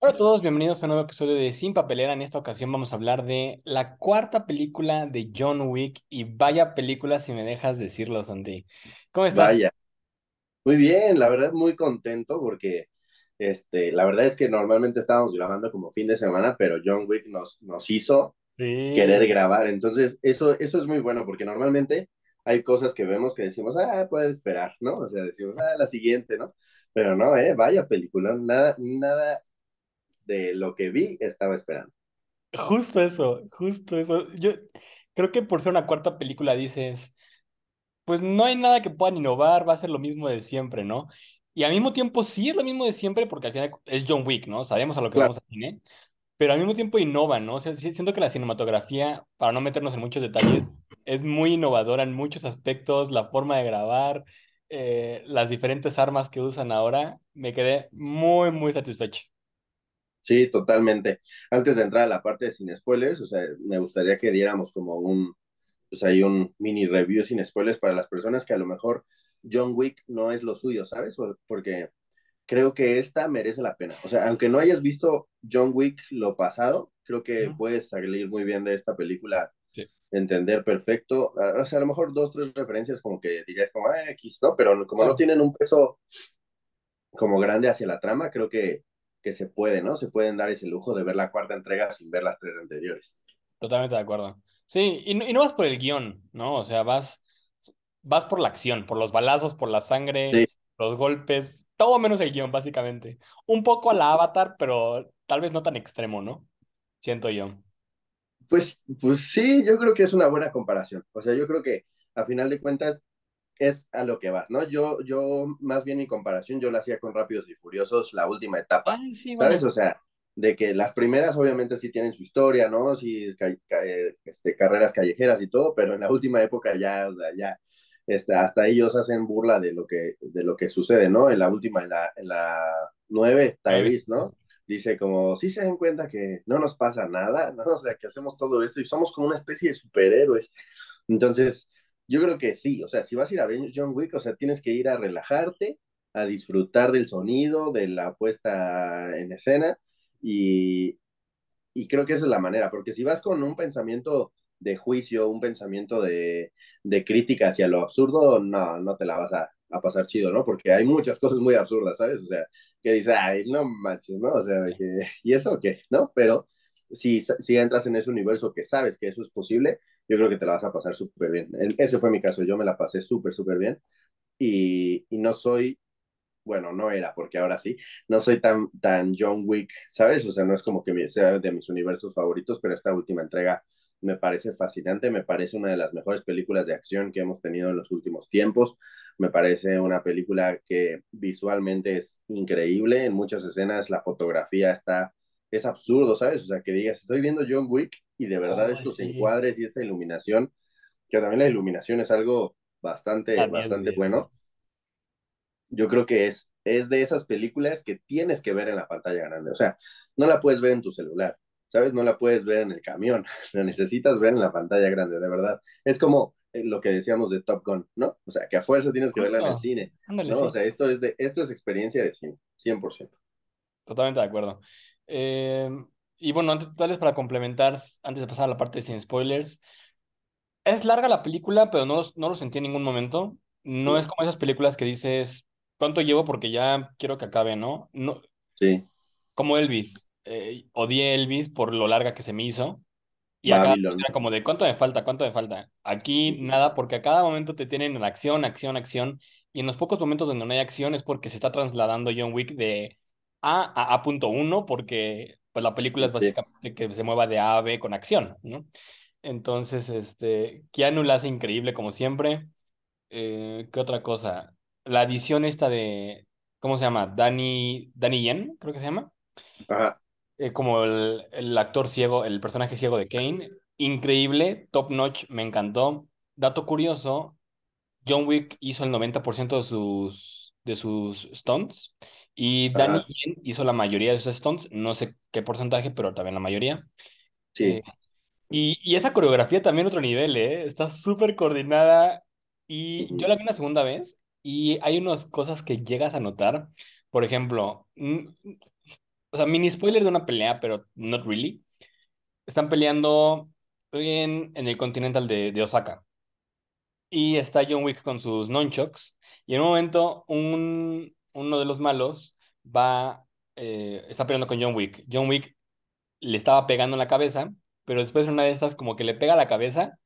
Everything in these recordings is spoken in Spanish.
Hola a todos, bienvenidos a un nuevo episodio de Sin Papelera. En esta ocasión vamos a hablar de la cuarta película de John Wick y vaya película si me dejas decirlo, Santi. ¿Cómo estás? Vaya, muy bien, la verdad muy contento porque este, la verdad es que normalmente estábamos grabando como fin de semana, pero John Wick nos, nos hizo Sí, querer grabar, entonces eso, eso es muy bueno porque normalmente hay cosas que vemos que decimos, ah, puede esperar, ¿no? O sea, decimos, ah, la siguiente, ¿no? Pero no, eh, vaya película, nada, nada de lo que vi estaba esperando. justo eso, justo eso. Yo creo que por ser una cuarta película dices, pues no hay nada que puedan innovar, va a ser lo mismo de siempre, ¿no? Y al mismo tiempo sí es lo mismo de siempre porque al final es John Wick, ¿no? Sabemos a lo que Claro, vamos a cine. pero al mismo tiempo innova, ¿no? O sea, siento que la cinematografía, para no meternos en muchos detalles, es muy innovadora en muchos aspectos, la forma de grabar, eh, las diferentes armas que usan ahora, me quedé muy, muy satisfecho. Sí, totalmente. Antes de entrar a la parte de sin spoilers, o sea, me gustaría que diéramos como un, pues hay un mini review sin spoilers para las personas que a lo mejor John Wick no es lo suyo, ¿sabes? Porque creo que esta merece la pena. O sea, aunque no hayas visto John Wick lo pasado, creo que puedes salir muy bien de esta película, Sí, entender perfecto. O sea, a lo mejor dos, tres referencias como que dirías como, ah, X, ¿no? Pero como no tienen un peso como grande hacia la trama, creo que, que se puede, ¿no? Se pueden dar ese lujo de ver la cuarta entrega sin ver las tres anteriores. totalmente de acuerdo. Sí, y no, y no vas por el guion, ¿no? O sea, vas, vas por la acción, por los balazos, por la sangre, Sí, los golpes, todo menos el guion, básicamente. Un poco a la Avatar, pero tal vez no tan extremo, ¿no? Siento yo. pues, pues sí, yo creo que es una buena comparación. O sea, yo creo que a final de cuentas es a lo que vas, ¿no? Yo, yo más bien mi comparación, yo la hacía con Rápidos y Furiosos, la última etapa, Ay, sí, ¿sabes? bueno. O sea, de que las primeras obviamente sí tienen su historia, ¿no? Sí, ca ca este, carreras callejeras y todo, pero en la última época ya, o sea, ya, este, hasta ellos hacen burla de lo que, de lo que sucede, ¿no? En la última, en la, en la nueve. Tyrese, ¿no? Dice como, sí se dan cuenta que no nos pasa nada, ¿no? O sea, que hacemos todo esto y somos como una especie de superhéroes. Entonces, yo creo que sí, o sea, si vas a ir a ver John Wick, o sea, tienes que ir a relajarte, a disfrutar del sonido, de la puesta en escena y, y creo que esa es la manera, porque si vas con un pensamiento de juicio, un pensamiento de, de crítica hacia lo absurdo, no, no te la vas a, a, pasar chido, ¿no? Porque hay muchas cosas muy absurdas, ¿sabes? O sea, que dices, ay, no manches, ¿no? O sea, ¿y eso qué? ¿No? Pero si, si entras en ese universo que sabes que eso es posible, yo creo que te la vas a pasar súper bien. Ese fue mi caso, yo me la pasé súper, súper bien y, no soy bueno, no era, porque ahora sí, no soy tan, tan John Wick, ¿sabes? O sea, no es como que sea de mis universos favoritos, pero esta última entrega me parece fascinante, me parece una de las mejores películas de acción que hemos tenido en los últimos tiempos, me parece una película que visualmente es increíble, en muchas escenas la fotografía está, es absurdo, ¿sabes? O sea, que digas, estoy viendo John Wick y de verdad Ay, estos sí. encuadres y esta iluminación, que también la iluminación es algo bastante, 10 de bastante 10, sí. bueno yo creo que es, es de esas películas que tienes que ver en la pantalla grande. O sea, no la puedes ver en tu celular, ¿sabes? No la puedes ver en el camión, la necesitas ver en la pantalla grande, de verdad. Es como eh, lo que decíamos de Top Gun, ¿no? O sea, que a fuerza tienes que verla en el Justo. cine, Ándale, ¿no? O sí. sea, esto es, de, esto es experiencia de cine, 100%. Totalmente de acuerdo. Eh, y bueno, antes, tal vez para complementar, antes de pasar a la parte sin spoilers, es larga la película, pero no, los- no lo sentí en ningún momento. No es como esas películas que dices, ¿cuánto llevo? Porque ya quiero que acabe, ¿no? No, sí, como Elvis. Eh, odié Elvis por lo larga que se me hizo. Y a cada momento Babylon. era como de, ¿cuánto me falta? ¿Cuánto me falta? Aquí nada, porque a cada momento te tienen en acción, acción, acción. Y en los pocos momentos donde no hay acción es porque se está trasladando John Wick de A a A punto uno, porque pues la película es Sí. básicamente que se mueva de A a B con acción, ¿no? Entonces, este, Keanu la hace increíble como siempre. Eh, ¿qué otra cosa? La edición esta de, ¿cómo se llama? Danny, Danny Yen, creo que se llama Ajá, eh, como el, el actor ciego, el personaje ciego de Kane. Increíble, top notch, me encantó. Dato curioso, John Wick hizo el 90% de sus, de sus stunts y Danny Yen hizo la mayoría de sus stunts, no sé qué porcentaje, pero también la mayoría. sí. Eh, y, y esa coreografía también otro nivel, ¿eh? Está súper coordinada y yo la vi una segunda vez y hay unas cosas que llegas a notar. Por ejemplo, o sea, mini spoilers de una pelea, pero not really. Están peleando en, en el Continental de, de Osaka. Y está John Wick con sus nunchucks. Y en un momento, un, uno de los malos va, eh, está peleando con John Wick. John Wick le estaba pegando en la cabeza, pero después en una de estas como que le pega la cabeza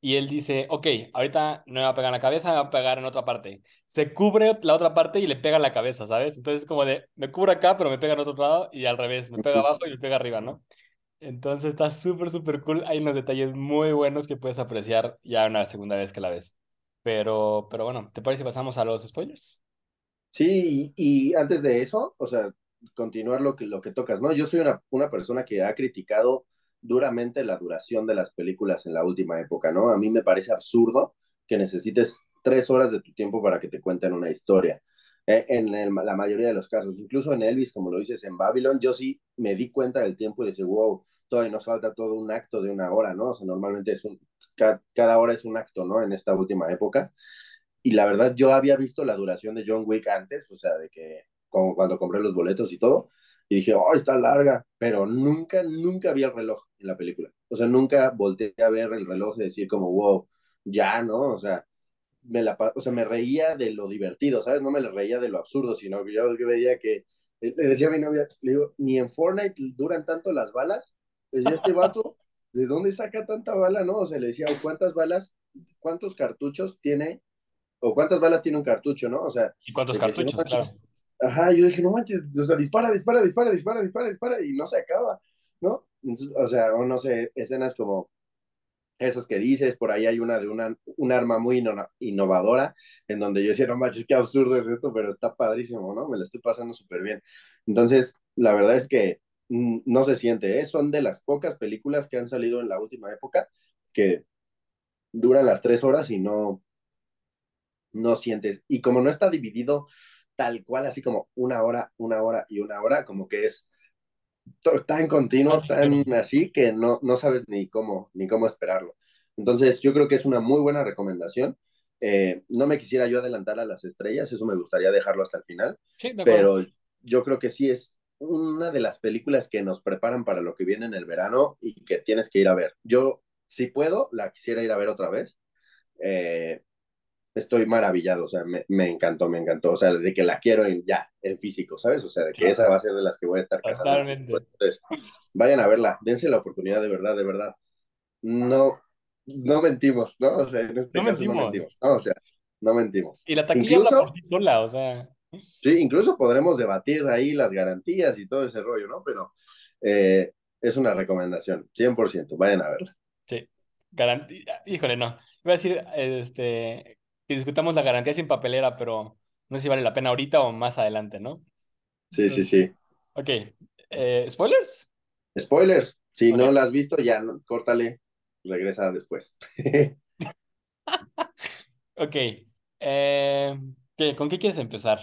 y él dice, ok, ahorita no me va a pegar en la cabeza, me va a pegar en otra parte. Se cubre la otra parte y le pega en la cabeza, ¿sabes? Entonces como de, me cubro acá, pero me pega en otro lado y al revés, me pega abajo y me pega arriba, ¿no? Entonces está súper, súper cool. Hay unos detalles muy buenos que puedes apreciar ya una segunda vez que la ves. Pero, pero bueno, ¿te parece si pasamos a los spoilers? Sí, y, antes de eso, o sea, continuar lo que, lo que tocas, ¿no? Yo soy una, una persona que ha criticado duramente la duración de las películas en la última época, ¿no? A mí me parece absurdo que necesites tres horas de tu tiempo para que te cuenten una historia. Eh, en la mayoría de los casos, incluso en Elvis, como lo dices en Babylon, yo sí me di cuenta del tiempo y dije, wow, todavía nos falta todo un acto de una hora, ¿no? O sea, normalmente cada hora es un acto, ¿no? En esta última época. Y la verdad, yo había visto la duración de John Wick antes, o sea, de que como cuando compré los boletos y todo, y dije, oh, está larga, pero nunca, nunca vi el reloj en la película. O sea, nunca volteé a ver el reloj y decir como, wow, ya, ¿no? O sea, me la, o sea, me reía de lo divertido, ¿sabes? No me reía de lo absurdo, sino que yo veía que, le decía a mi novia, le digo, ni en Fortnite duran tanto las balas, ya este vato, ¿de dónde saca tanta bala, no? O sea, le decía, ¿cuántas balas, cuántos cartuchos tiene, o cuántas balas tiene un cartucho, no? O sea, ¿y cuántos cartuchos? No claro. Ajá, yo dije, no manches, o sea, dispara, dispara, dispara, dispara, dispara, dispara, y no se acaba, ¿no? O sea, o no sé, escenas como esas que dices, por ahí hay una de una, un arma muy innovadora, en donde yo decía, no manches, qué absurdo es esto, pero está padrísimo, ¿no? Me la estoy pasando súper bien. Entonces, la verdad es que mm, no se siente, ¿eh? Son de las pocas películas que han salido en la última época que duran las tres horas y no, no sientes. Y como no está dividido tal cual, así como una hora, una hora y una hora, como que es tan continuo, tan así, que no, no sabes ni cómo, ni cómo esperarlo. Entonces, yo creo que es una muy buena recomendación. Eh, no me quisiera yo adelantar a las estrellas, eso me gustaría dejarlo hasta el final, Sí, de pero yo creo que sí es una de las películas que nos preparan para lo que viene en el verano y que tienes que ir a ver. Yo, si puedo, la quisiera ir a ver otra vez. Eh, estoy maravillado, o sea, me, me, encantó, me encantó, o sea, de que la quiero en, ya, en físico, ¿sabes? O sea, de que esa va a ser de las que voy a estar casando. Totalmente. Entonces, vayan a verla, dense la oportunidad de verdad, de verdad. No, no mentimos, ¿no? O sea, en este no caso mentimos. no mentimos, no, o sea, no mentimos. Y la taquilla Incluso- habla por sí sola, o sea, Sí, incluso podremos debatir ahí las garantías y todo ese rollo, ¿no? Pero eh, es una recomendación, 100%, vayan a verla. sí. Garantía, híjole, no. Iba a decir, este, que discutamos la garantía sin papelera, pero no sé si vale la pena ahorita o más adelante, ¿no? Sí, sí, sí. Ok. Eh, ¿spoilers? Spoilers, si no la has visto, ya, ¿no? córtale, regresa después. Ok. Eh, ¿qué- ¿con qué quieres empezar?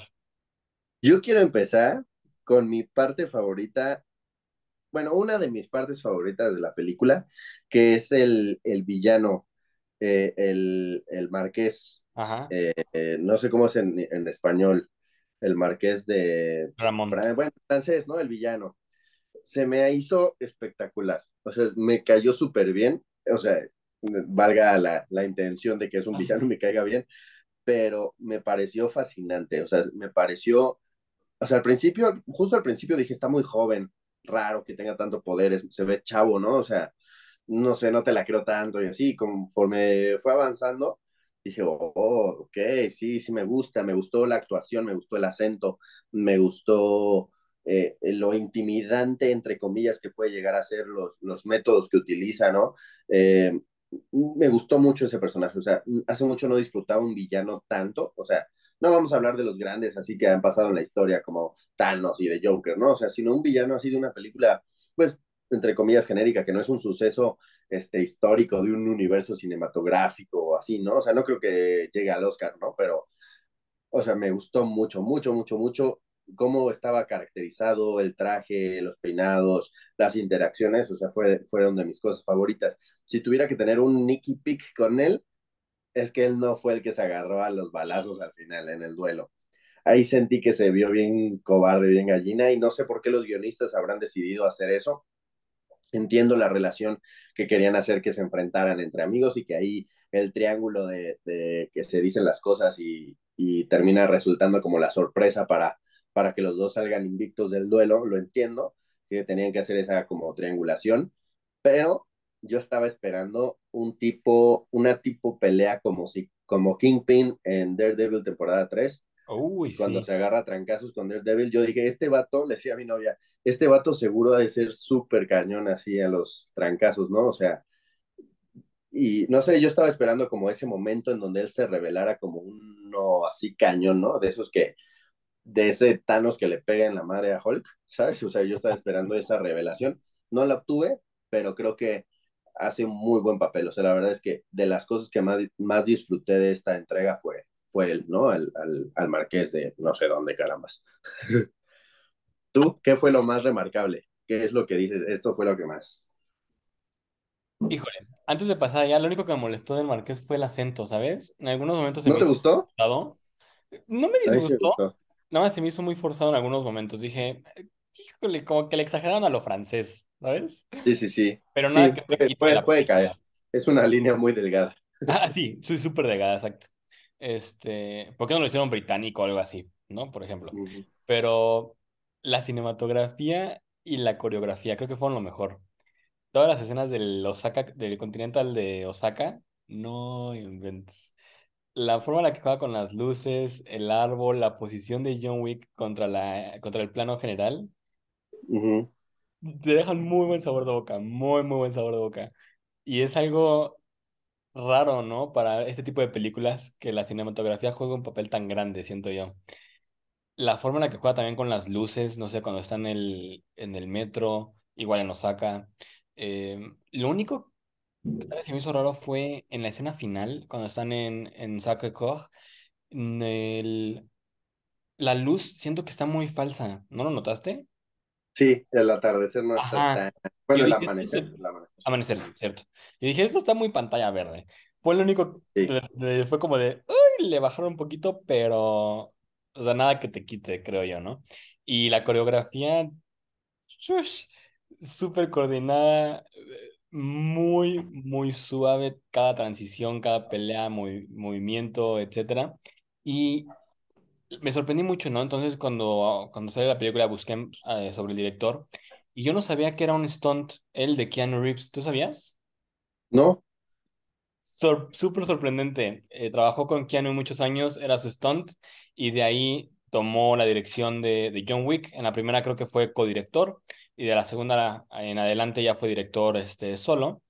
Yo quiero empezar con mi parte favorita, bueno, una de mis partes favoritas de la película, que es el, el villano, eh, el, el marqués, Ajá. eh, eh, no sé cómo es en, en español, el marqués de, Ramón. Fran- bueno, francés, ¿no? El villano. Se me hizo espectacular, o sea, me cayó súper bien, o sea, valga la, la intención de que es un villano y me caiga bien, pero me pareció fascinante, o sea, me pareció o sea, al principio, justo al principio dije, está muy joven, raro que tenga tanto poder, es- se ve chavo, ¿no? O sea, no sé, no te la creo tanto y así, conforme fue avanzando, dije, oh, ok, sí, sí me gusta, me gustó la actuación, me gustó el acento, me gustó eh, lo intimidante, entre comillas, que puede llegar a ser los, los métodos que utiliza, ¿no? Eh, me gustó mucho ese personaje, o sea, hace mucho no disfrutaba un villano tanto, o sea, no vamos a hablar de los grandes así que han pasado en la historia como Thanos y de Joker, ¿no? O sea, sino un villano así de una película, pues, entre comillas, genérica, que no es un suceso este, histórico de un universo cinematográfico o así, ¿no? O sea, no creo que llegue al Oscar, ¿no? Pero, o sea, me gustó mucho, mucho, mucho, mucho cómo estaba caracterizado el traje, los peinados, las interacciones, o sea, fue, fueron de mis cosas favoritas. Si tuviera que tener un Nicky Pick con él, es que él no fue el que se agarró a los balazos al final en el duelo. ahí sentí que se vio bien cobarde, bien gallina, y no sé por qué los guionistas habrán decidido hacer eso. Entiendo la relación que querían hacer que se enfrentaran entre amigos y que ahí el triángulo de, de que se dicen las cosas y, y, termina resultando como la sorpresa para, para que los dos salgan invictos del duelo, lo entiendo, que tenían que hacer esa como triangulación, pero yo estaba esperando un tipo, una tipo pelea como si como Kingpin en Daredevil temporada 3, Uy, cuando sí. se agarra a trancazos con Daredevil, yo dije, este vato, le decía a mi novia, este vato seguro ha de ser súper cañón así a los trancazos, ¿no? O sea, y no sé, yo estaba esperando como ese momento en donde él se revelara como uno así cañón, ¿no? De esos que, de ese Thanos que le pega en la madre a Hulk, ¿sabes? O sea, yo estaba esperando esa revelación. No la obtuve, pero creo que hace un muy buen papel. O sea, la verdad es que de las cosas que más, más disfruté de esta entrega fue, fue él, ¿no? Al, al, al marqués de no sé dónde, carambas. ¿Tú qué fue lo más remarcable? ¿Qué es lo que dices? Esto fue lo que más. Híjole, antes de pasar ya, lo único que me molestó del Marqués fue el acento, ¿sabes? En algunos momentos se ¿No me te hizo gustó? forzado. No me disgustó, gustó. nada más se me hizo muy forzado en algunos momentos. Dije, híjole, como que le exageraron a lo francés, ¿sabes? Sí, sí, sí. Pero nada Sí, que puede, puede, caer. Es una línea muy delgada. Ah, sí, soy súper delgada, exacto. Este, ¿por qué no lo hicieron británico o algo así, ¿no? Por ejemplo. Pero la cinematografía y la coreografía creo que fueron lo mejor. Todas las escenas del Osaka, del Continental de Osaka, no inventes. La forma en la que juega con las luces, el árbol, la posición de John Wick contra la, contra el plano general, te dejan muy buen sabor de boca, muy, muy buen sabor de boca. Y es algo raro, ¿no? Para este tipo de películas que la cinematografía juega un papel tan grande, siento yo. La forma en la que juega también con las luces, no sé, cuando está en el, en el metro, igual en Osaka. Eh, lo único que me hizo raro fue en la escena final, cuando están en, en en el- la luz siento que está muy falsa, ¿no lo notaste? Sí, el atardecer no está Ajá. tan... Yo Bueno, el amanecer, el amanecer. Amanecer, ¿cierto? Yo dije, esto está muy pantalla verde. Fue lo único, Sí, fue como de, uy, le bajaron un poquito, pero, o sea, nada que te quite, creo yo, ¿no? Y la coreografía, súper coordinada, muy, muy suave, cada transición, cada pelea, movi- movimiento, etcétera. Y me sorprendí mucho, ¿no? Entonces, cuando, cuando salió la película, busqué eh, sobre el director y yo no sabía que era un stunt, el de Keanu Reeves. ¿Tú sabías? ¿no? Sor- súper sorprendente. Eh, trabajó con Keanu muchos años, era su stunt y de ahí tomó la dirección de, de John Wick. En la primera creo que fue codirector y de la segunda en adelante ya fue director este, solo.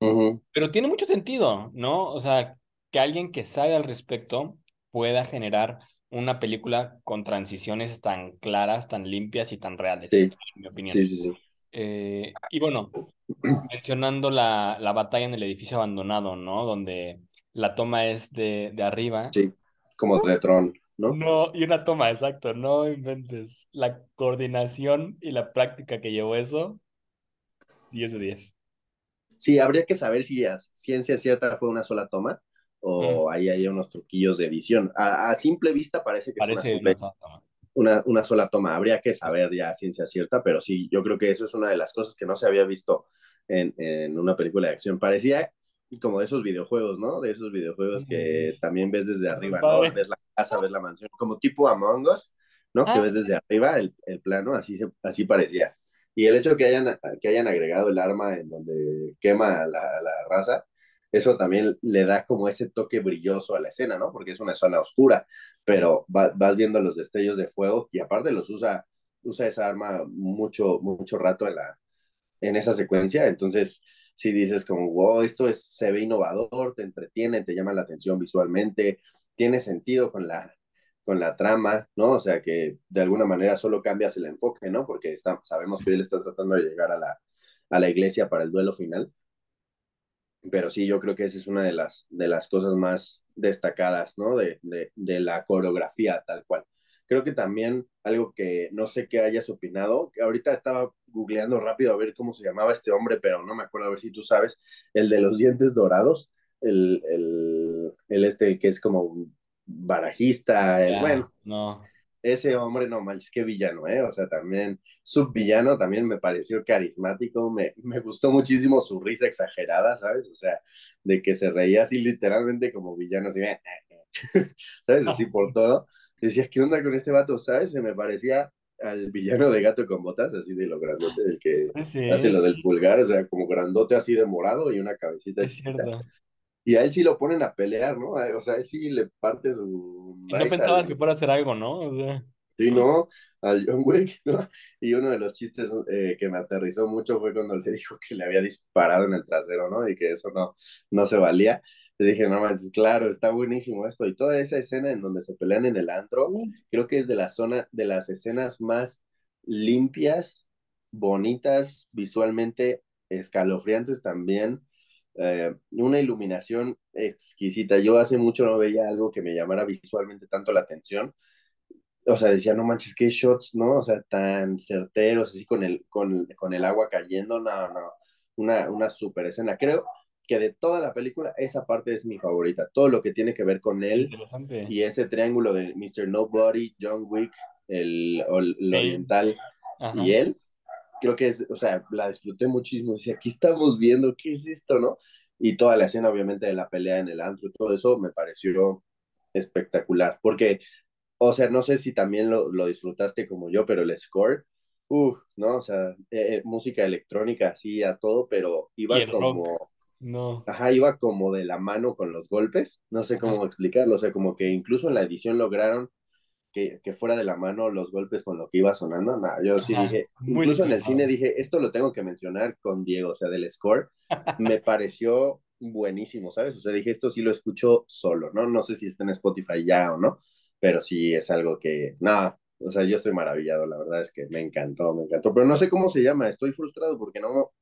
Ujú, Pero tiene mucho sentido, ¿no? O sea, que alguien que sabe al respecto pueda generar una película con transiciones tan claras, tan limpias y tan reales, Sí, en mi opinión. sí, sí. Eh, y bueno, mencionando la, la batalla en el edificio abandonado, ¿no? Donde la toma es de, de arriba. Sí, como de Tron, ¿no? No, y una toma, exacto, no inventes. La coordinación y la práctica que llevó eso, 10 de 10. Sí, habría que saber si a ciencia cierta fue una sola toma Mm, o ahí hay unos truquillos de edición. A, a simple vista parece que es una parece una simple, sola toma. una, una sola toma. Habría que saber ya a ciencia cierta, pero sí, yo creo que eso es una de las cosas que no se había visto en, en una película de acción. Parecía como de esos videojuegos, ¿no? De esos videojuegos Sí, que sí. también ves desde arriba, ¿no? Ves la casa, ves la mansión, como tipo Among Us, ¿no? Que Ah, ves desde arriba el, el plano, así, se, así parecía. Y el hecho que hayan, que hayan agregado el arma en donde quema la, la raza, eso también le da como ese toque brilloso a la escena, ¿no? Porque es una zona oscura, pero va, vas viendo los destellos de fuego y aparte los usa, usa esa arma mucho, mucho rato en, la, en esa secuencia, entonces si dices como, wow, esto es, se ve innovador, te entretiene, te llama la atención visualmente, tiene sentido con la, con la trama, ¿no? O sea, que de alguna manera solo cambias el enfoque, ¿no? Porque está, sabemos que él está tratando de llegar a la, a la iglesia para el duelo final, pero sí, yo creo que esa es una de las, de las cosas más destacadas, ¿no? De, de, de la coreografía tal cual. Creo que también algo que no sé qué hayas opinado, que ahorita estaba googleando rápido a ver cómo se llamaba este hombre, pero no me acuerdo a ver si tú sabes, el de los dientes dorados, el, el, el este, el que es como barajista, el, Ya, bueno, no. Ese hombre no manches, qué villano, ¿eh? O sea, también subvillano, también me pareció carismático, me, me gustó muchísimo su risa exagerada, ¿sabes? O sea, de que se reía así literalmente como villano, así, ¿sabes? Así por todo. Decía, ¿qué onda con este vato? ¿Sabes? Se me parecía al villano de Gato con Botas, así de lo grandote, del que Sí, hace lo del pulgar, o sea, como grandote así de morado y una cabecita es chiquita. cierto. Y a él sí lo ponen a pelear, ¿no? O sea, a él sí le parte su Y no pensabas que fuera a hacer algo, ¿no? O sea, sí, ¿no? Al John Wick, ¿no? Y uno de los chistes eh, que me aterrizó mucho fue cuando le dijo que le había disparado en el trasero, ¿no? Y que eso no, no se valía. Le dije, no manches, claro, está buenísimo esto. Y toda esa escena en donde se pelean en el antro, creo que es de la zona, de las escenas más limpias, bonitas, visualmente escalofriantes también. Eh, una iluminación exquisita. Yo hace mucho no veía algo que me llamara visualmente tanto la atención o sea, decía, no manches, qué shots, ¿no? O sea, tan certeros, así con el, con, con el agua cayendo, no, no, una, una super escena. Creo que de toda la película, esa parte es mi favorita. Todo lo que tiene que ver con él y ese triángulo de Mr. Nobody, John Wick, el, oriental y él, creo que es, o sea, la disfruté muchísimo. Decía, aquí estamos viendo, ¿qué es esto, no? Y toda la escena, obviamente, de la pelea en el antro, todo eso me pareció espectacular, porque o sea, no sé si también lo, lo disfrutaste como yo, pero el score, uff, ¿no? O sea, eh, eh, música electrónica así a todo, pero iba rock, como, no. ajá, iba como de la mano con los golpes, no sé Ajá. cómo explicarlo, o sea, como que incluso en la edición lograron que, que fuera de la mano los golpes con lo que iba sonando, nada, yo sí dije, incluso en el cine dije, esto lo tengo que mencionar con Diego, o sea, del score, me pareció buenísimo, ¿sabes? O sea, dije, esto sí lo escucho solo, ¿no? No sé si está en Spotify ya o no, pero sí es algo que, nada, o sea, yo estoy maravillado, la verdad es que me encantó, me encantó, pero no sé cómo se llama, estoy frustrado porque no,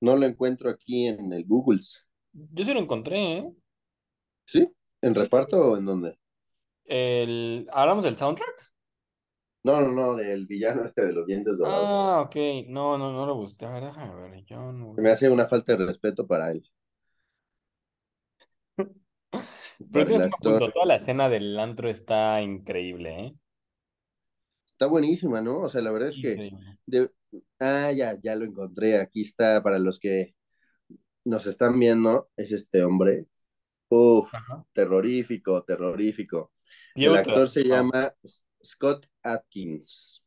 no lo encuentro aquí en el Google. Yo sí lo encontré, ¿eh? ¿Sí? ¿En Sí. reparto o en dónde? El... ¿Hablamos del soundtrack? No, no, no, del villano este de los dientes dorados. Ah, ok. No, no, no lo busqué. A ver, déjame ver. John Se me hace una falta de respeto para él, Pero actor. punto. Toda la escena del antro está increíble, ¿eh? Está buenísima, ¿no? O sea, la verdad es que... De- Ah, ya, ya lo encontré. Aquí está para los que nos están viendo. Es este hombre. Uf, Ajá. terrorífico, terrorífico. El actor se No. llama Scott Atkins.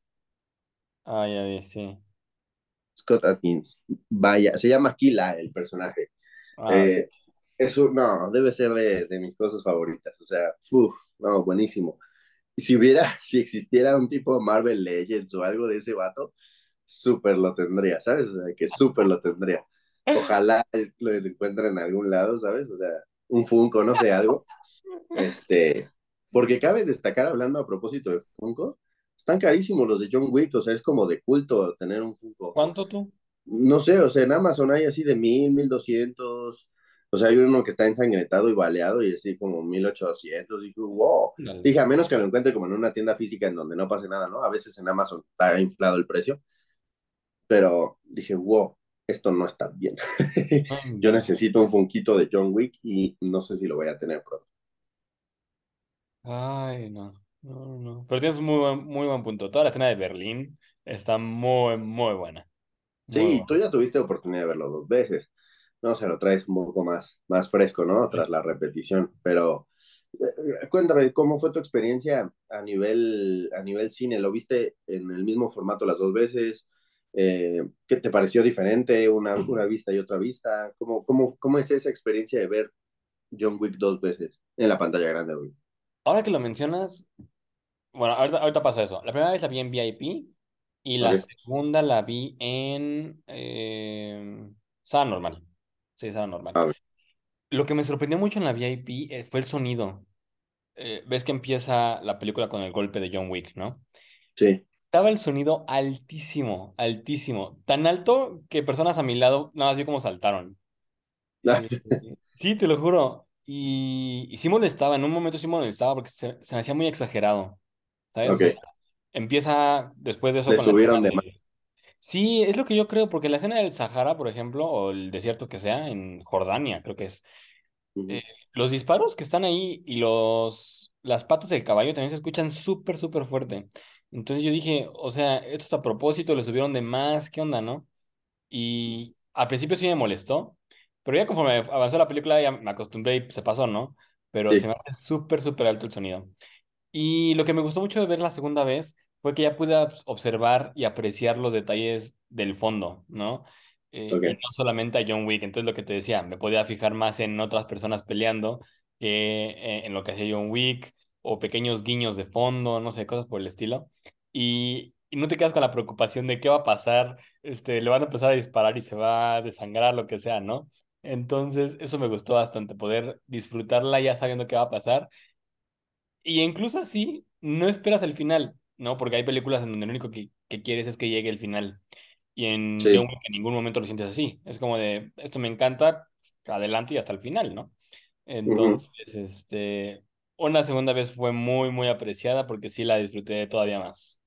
Ah, ya vi, sí. Scott Atkins. Vaya, se llama Kila el personaje. Ah, Eh, es un- no, debe ser de, de mis cosas favoritas. O sea, uf, no, buenísimo. Y si hubiera, si existiera un tipo Marvel Legends o algo de ese vato, súper lo tendría, ¿sabes? O sea, que súper lo tendría. Ojalá lo encuentren en algún lado, ¿sabes? O sea, un Funko, no sé, algo. Este, porque cabe destacar, hablando a propósito de Funko, están carísimos los de John Wick, o sea, es como de culto tener un Funko. ¿cuánto tú? No sé, o sea, en Amazon hay así de mil, mil doscientos, o sea, hay uno que está ensangrentado y baleado y así como mil ochocientos, dije, wow. Dale. Dije, a menos que lo encuentre como en una tienda física en donde no pase nada, ¿no? A veces en Amazon está inflado el precio, pero dije, wow, esto no está bien. Ay, Yo necesito un funquito de John Wick y no sé si lo voy a tener pronto. Ay, no. No, no. Pero tienes muy buen, muy buen punto. Toda la escena de Berlín está muy, muy buena. Muy Sí, tú ya tuviste oportunidad de verlo dos veces. No, se lo traes un poco más, más fresco, ¿no? Tras la repetición. Pero eh, cuéntame, ¿cómo fue tu experiencia a nivel, a nivel cine? ¿Lo viste en el mismo formato las dos veces? Eh, ¿qué te pareció diferente una, una vista y otra vista? ¿Cómo, cómo, ¿Cómo es esa experiencia de ver John Wick dos veces en la pantalla grande? güey? Ahora que lo mencionas, bueno, ahorita, ahorita pasa eso. La primera vez la vi en VIP y la Ok, segunda la vi en eh, sala normal. Sí, sala normal. a ver, Lo que me sorprendió mucho en la VIP eh, fue el sonido. Eh, ves que empieza la película con el golpe de John Wick, ¿no? sí. Estaba el sonido altísimo, altísimo. Tan alto que personas a mi lado nada más vi cómo saltaron. Ah, Eh, sí, te lo juro. Y, y sí molestaba, en un momento sí molestaba porque se, se me hacía muy exagerado. ¿Sabes? Empieza después de eso le con la subieron de más. de... Sí, es lo que yo creo, porque la escena del Sahara, por ejemplo, o el desierto que sea, en Jordania, creo que es. Eh, los disparos que están ahí y los, las patas del caballo también se escuchan súper, súper fuerte. Entonces yo dije, o sea, esto es a propósito, le subieron de más, ¿qué onda, no? Y al principio sí me molestó, pero ya conforme avanzó la película ya me acostumbré y se pasó, ¿no? Pero se Sí, me hace súper, súper alto el sonido. Y lo que me gustó mucho de ver la segunda vez fue que ya pude obs- observar y apreciar los detalles del fondo, ¿no? Eh, y no solamente a John Wick. Entonces lo que te decía, me podía fijar más en otras personas peleando que eh, en lo que hacía John Wick o pequeños guiños de fondo, no sé, cosas por el estilo. Y, y no te quedas con la preocupación de qué va a pasar, este, le van a empezar a disparar y se va a desangrar, lo que sea, ¿no? Entonces eso me gustó bastante, poder disfrutarla ya sabiendo qué va a pasar y incluso así, no esperas el final, ¿no? Porque hay películas en donde lo único que, que quieres es que llegue el final. Y en Sí. Ningún momento lo sientes así. Es como de, esto me encanta, adelante y hasta el final, ¿no? Entonces, este, una segunda vez fue muy, muy apreciada porque sí la disfruté todavía más.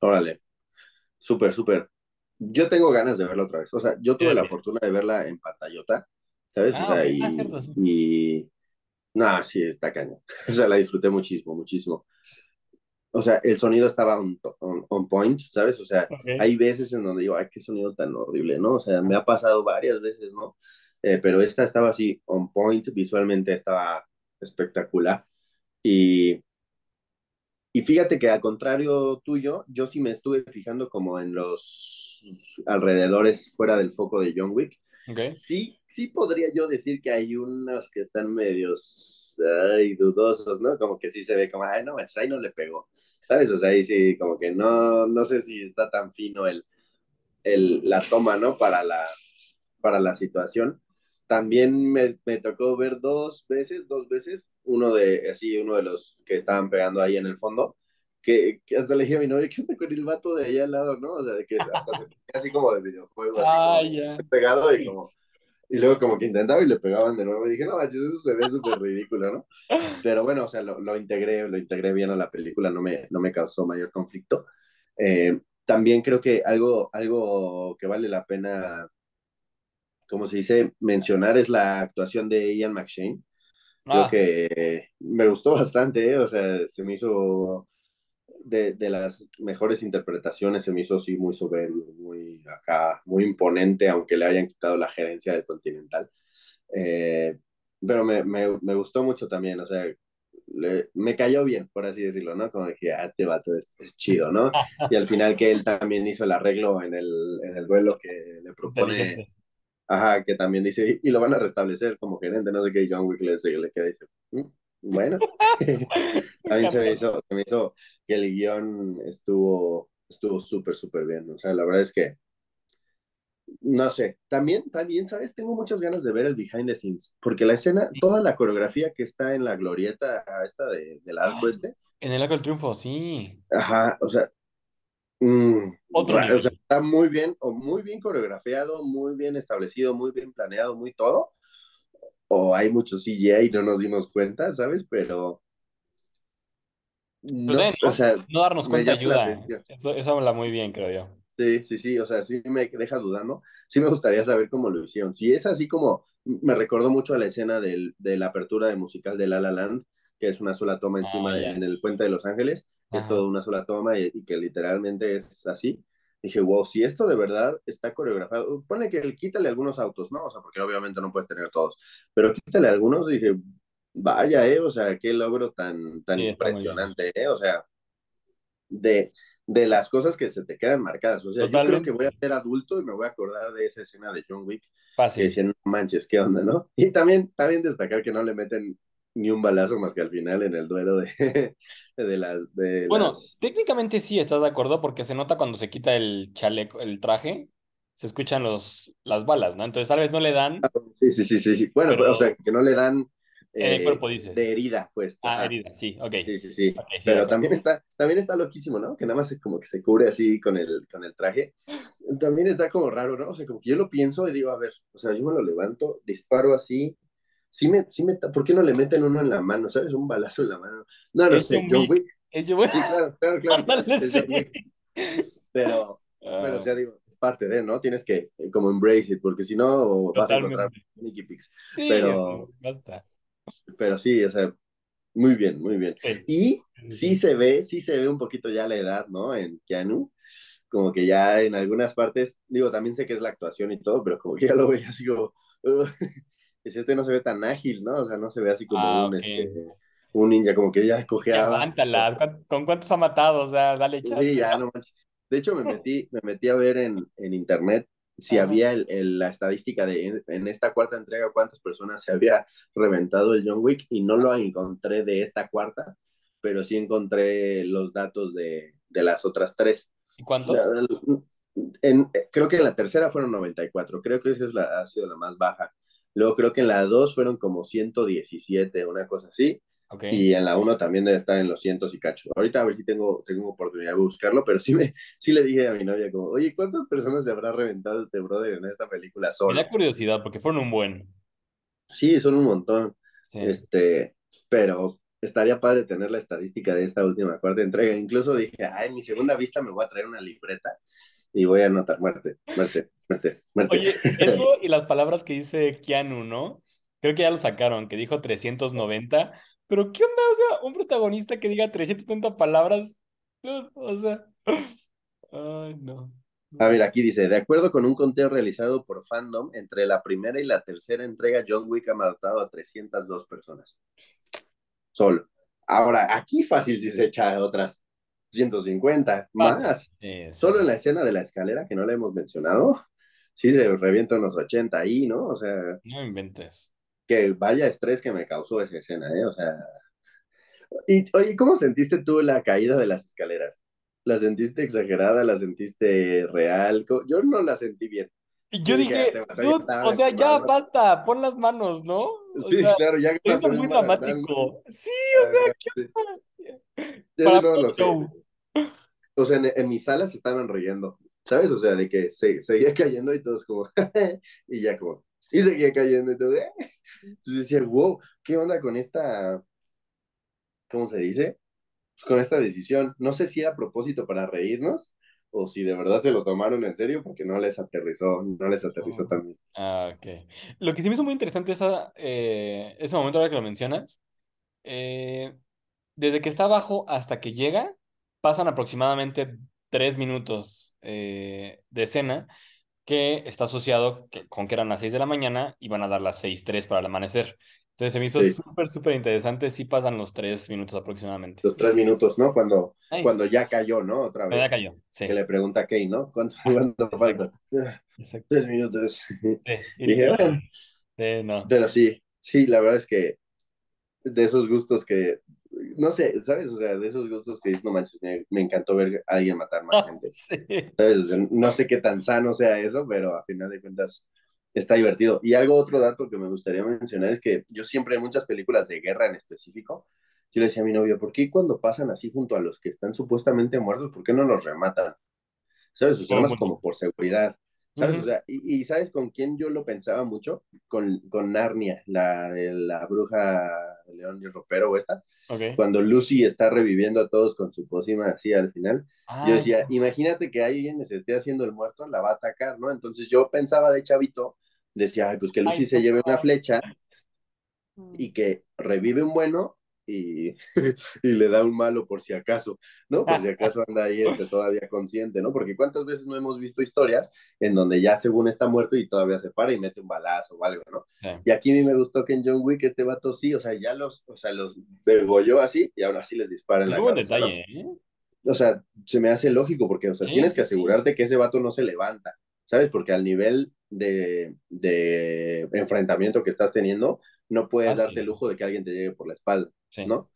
Órale. Súper, súper. Yo tengo ganas de verla otra vez. O sea, yo Sí, tuve la fortuna de verla en pantallota, ¿sabes? O Ah, ok, sea, ah, y, cierto, sí. y... Nada, sí, está cañón. O sea, la disfruté muchísimo, muchísimo. O sea, el sonido estaba on, on, on point, ¿sabes? O sea, Ok. hay veces en donde digo, ay, qué sonido tan horrible, ¿no? O sea, me ha pasado varias veces, ¿no? Eh, pero esta estaba así, on point, visualmente estaba espectacular. Y, y fíjate que al contrario tuyo, yo sí me estuve fijando como en los alrededores fuera del foco de John Wick. Sí, sí podría yo decir que hay unos que están medios, ay, dudosos, ¿no? Como que sí se ve como, ay, no, pues ahí no le pegó, ¿sabes? O sea, ahí sí, como que no, no sé si está tan fino el, el, la toma, ¿no? Para la, para la situación. También me, me tocó ver dos veces, dos veces, uno de, así, uno de los que estaban pegando ahí en el fondo, que, que hasta le dije a mi novia, ¿qué onda con el vato de allá al lado, no? O sea, de que hasta se así como de videojuego, así Ah, como ya. pegado y como, y luego como que intentaba y le pegaban de nuevo y dije, no manches, eso se ve súper ridículo, ¿no? Pero bueno, o sea, lo, lo, integré, lo integré bien a la película, no me, no me causó mayor conflicto. Eh, también creo que algo, algo que vale la pena como se dice, mencionar es la actuación de Ian McShane. Creo Ah, sí. que me gustó bastante, ¿eh? o sea, se me hizo de, de, las mejores interpretaciones, se me hizo así muy soberbio, muy acá, muy imponente, aunque le hayan quitado la gerencia del Continental. Eh, pero me, me, me, gustó mucho también, o sea, le, me cayó bien, por así decirlo, ¿no? Como dije, ah, este vato es, es, chido, ¿no? Y al final que él también hizo el arreglo en el, en el duelo que le propone. Ajá, que también dice, y lo van a restablecer como gerente, no sé qué, John Wick le, le queda dice, "Mm, bueno, también se me hizo, se me hizo que el guion estuvo estuvo súper, súper bien, o sea, la verdad es que, no sé, también, también, ¿sabes? Tengo muchas ganas de ver el behind the scenes, porque la escena, toda la coreografía que está en la glorieta esta de, del arco este, en el Arco del Triunfo, sí. ajá, o sea, mm, Otro o sea, nivel. está muy bien, o muy bien coreografiado, muy bien establecido, muy bien planeado, muy todo, o hay mucho CGI y no nos dimos cuenta, ¿sabes? Pero Pero no, o sea, No darnos cuenta ayuda. Eso, eso habla muy bien, creo yo. Sí, sí, sí, o sea, sí me deja dudando. Sí me gustaría saber cómo lo hicieron. Si es así como, me recordó mucho a la escena del, de la apertura de musical de La La Land, que es una sola toma Ah, encima de- ya. en el puente de Los Ángeles, que es toda una sola toma y, y que literalmente es así. Dije, wow, si esto de verdad está coreografado, pone que quítale algunos autos, ¿no? O sea, porque obviamente no puedes tener todos, pero quítale algunos, dije, vaya, ¿eh? O sea, qué logro tan, tan Sí, impresionante, ¿eh? O sea, de, de las cosas que se te quedan marcadas. O sea, yo creo que voy a Totalmente. ser adulto y me voy a acordar de esa escena de John Wick que Fácil. decían, no manches, ¿qué onda, no? Y también, también destacar que no le meten ni un balazo más que al final en el duelo de, de las... De Bueno, las... técnicamente sí estás de acuerdo porque se nota cuando se quita el chaleco, el traje, se escuchan los, las balas, ¿no? Entonces tal vez no le dan, Sí, sí, sí, sí, sí. Bueno, pero, o sea, pero que no le dan en el eh, cuerpo de dices. herida, pues, Ah, ajá. herida, sí, ok. Sí, sí, sí. Ok, sí, de Pero también está, también está loquísimo, ¿no? Que nada más como que se cubre así con el, con el traje. También está como raro, ¿no? O sea, como que yo lo pienso y digo, a ver, o sea, yo me lo levanto, disparo así. Sí me, sí me, ¿por qué no le meten uno en la mano? ¿Sabes? Un balazo en la mano. No, no Es sé, John Wick. Es. Sí, claro, claro, claro. Ándale, Es sí. Pero, pero, o Ah, sea, digo, parte de, ¿no? Tienes que eh, como embrace it, porque si no vas a encontrar. Nicky Pics. Sí, Pero, basta. pero sí, o sea, muy bien, muy bien. Sí, Y sí, se ve, sí se ve un poquito ya la edad, ¿no? En Keanu, como que ya en algunas partes, digo, también sé que es la actuación y todo, pero como que ya lo veo así como, uh, dice, este no se ve tan ágil, ¿no? O sea, no se ve así como Ah, un, este, un ninja, como que ya cojeaba. ¿Cuán- ¿Con cuántos ha matado? O sea, dale chance. Sí, ya no manches. De hecho, me metí, me metí a ver en, en internet si Ajá. había el, el- la estadística de en, en esta cuarta entrega cuántas personas se había reventado el John Wick y no lo encontré de esta cuarta, pero sí encontré los datos de, de las otras tres. ¿Y cuántos? En, creo que en la tercera fueron 94, creo que esa es la, ha sido la más baja. Luego creo que en la 2 fueron como 117, una cosa así. Ok. Y en la 1 también debe estar en los cientos y cacho. Ahorita a ver si tengo, tengo oportunidad de buscarlo, pero sí, me, sí le dije a mi novia como, oye, ¿cuántas personas se habrá reventado este brother en esta película Me solo? da curiosidad porque fueron un buen. Sí, son un montón. Sí. Este, pero estaría padre tener la estadística de esta última cuarta entrega. Incluso dije, ay, en mi segunda vista me voy a traer una libreta y voy a anotar muerte, muerte, muerte, muerte. Oye, eso y las palabras que dice Keanu, ¿no? Creo que ya lo sacaron, que dijo 390. Pero ¿qué onda? O sea, un protagonista que diga 370 palabras. uh, O sea. Ay, no. A ver, aquí dice, de acuerdo con un conteo realizado por Fandom, entre la primera y la tercera entrega, John Wick ha matado a 302 personas. Solo. Ahora, aquí fácil si se echa otras 150, Fácil. más. Sí, sí. Solo en la escena de la escalera, que no la hemos mencionado, sí se revienta unos 80 ahí, ¿no? O sea, No inventes. que vaya estrés que me causó esa escena, ¿eh? O sea... Y, oye, ¿cómo sentiste tú la caída de las escaleras? ¿La sentiste exagerada? ¿La sentiste real? Yo no la sentí bien. Y yo dije, dije, "Te va a "Dude, reventar o sea, ya mano". basta, pon las manos, ¿no? O Sí, sea, claro, ya hizo hacer muy dramático. Sí, o sea, ¿qué Para no lo post sé. O sea, en, en mis salas se estaban riendo, ¿sabes? O sea, de que se, seguía cayendo y todos como, y ya como, y seguía cayendo y todo, "Eh". Entonces decía, wow, ¿qué onda con esta, ¿cómo se dice? Pues con esta decisión. No sé si era a propósito para reírnos o si de verdad se lo tomaron en serio porque no les aterrizó, no les aterrizó Oh. también. Ah, ok. Lo que sí me hizo muy interesante esa, eh, ese momento ahora que lo mencionas, eh, desde que está abajo hasta que llega, pasan aproximadamente tres minutos eh, de escena que está asociado que- con que eran las 6 de la mañana y van a dar las 6:03 para el amanecer. Entonces se me hizo Sí. súper, súper interesante. Sí pasan los tres minutos aproximadamente. Los tres minutos, ¿no? Cuando, Nice. cuando ya cayó, ¿no? Otra Pero ya vez. cayó. Sí, Que le pregunta a Kane, ¿no? ¿Cuánto, cuánto exacto. falta? "Ah, exacto. Tres minutos. Sí, y Dije, bueno, Sí, no. Pero sí, sí, la verdad es que de esos gustos que, no sé, ¿sabes? O sea, de esos gustos que dices, no manches, me, me encantó ver a alguien matar más gente. Sí. ¿Sabes? O sea, no sé qué tan sano sea eso, pero a final de cuentas está divertido. Y algo, otro dato que me gustaría mencionar es que yo siempre en muchas películas de guerra en específico, yo le decía a mi novio, ¿por qué cuando pasan así junto a los que están supuestamente muertos, ¿por qué no los rematan? ¿Sabes? O sea, más como por seguridad. ¿Sabes? Ujú. O sea, y, y ¿sabes con quién yo lo pensaba mucho? Con, con Narnia, la, la bruja León y el Ropero o esta. Cuando Lucy está reviviendo a todos con su pócima así al final. Yo decía, imagínate que alguien se esté haciendo el muerto, la va a atacar, ¿no? Entonces yo pensaba de chavito, decía, ay, pues que Lucy Ay, se no. lleve una flecha y que revive un bueno y, y le da un malo por si acaso, ¿no? Por si acaso anda ahí este, todavía consciente, ¿no? Porque cuántas veces no hemos visto historias en donde ya según está muerto y todavía se para y mete un balazo o algo, ¿no? Sí. Y aquí a mí me gustó que en John Wick este vato sí, o sea, ya los, o sea, los degolló así y aún así les dispara en la Muy buen cabeza, ¿no? detalle, ¿eh? o sea, se me hace lógico porque, o sea, Sí, tienes que sí, sí. asegurarte que ese vato no se levanta, ¿sabes? Porque al nivel de, de enfrentamiento que estás teniendo, no puedes Fácil. darte el lujo de que alguien te llegue por la espalda, Sí. ¿no?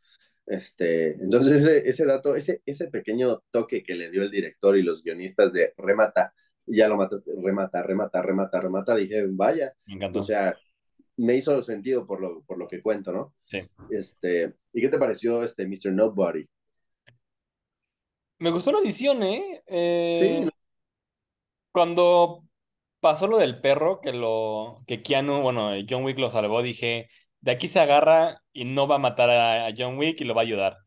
Este, entonces ese, ese dato, ese, ese pequeño toque que le dio el director y los guionistas de remata, ya lo mataste, remata, remata, remata, remata, dije, vaya, Me encantó. o sea, me hizo sentido por lo, por lo que cuento, ¿no? Sí. Este, ¿y qué te pareció este Mr. Nobody? Me gustó la edición, ¿eh? Eh, Sí, Cuando pasó lo del perro, que lo, que Keanu, bueno, John Wick lo salvó, dije, de aquí se agarra y no va a matar a, a John Wick y lo va a ayudar.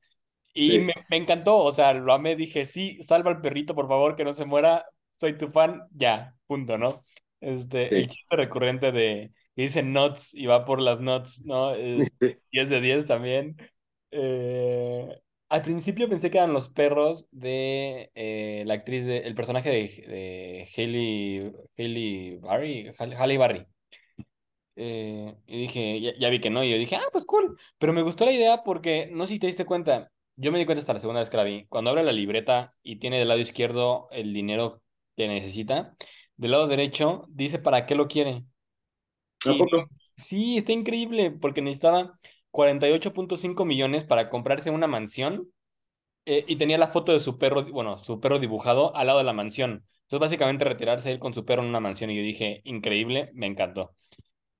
Y Sí. me, me encantó, o sea, lo amé, dije, sí, salva al perrito, por favor, que no se muera, soy tu fan, ya, punto, ¿no? Este, el Sí, chiste recurrente de que dice nuts y va por las nuts, ¿no? Eh, sí. 10 de 10 también. Eh, al principio pensé que eran los perros de eh, la actriz, de, el personaje de, de Hailey, Hailey Barry, Halle Barry. Eh, y dije, ya, ya vi que no, y yo dije, ah, pues cool. Pero me gustó la idea porque, no sé si te diste cuenta, yo me di cuenta hasta la segunda vez que la vi. Cuando abre la libreta y tiene del lado izquierdo el dinero que necesita, del lado derecho dice para qué lo quiere. ¿A Y sí, está increíble porque necesitaba cuarenta y ocho punto cinco millones para comprarse una mansión eh, y tenía la foto de su perro, bueno, su perro dibujado al lado de la mansión. Entonces, básicamente retirarse él con su perro en una mansión y yo dije, increíble, me encantó.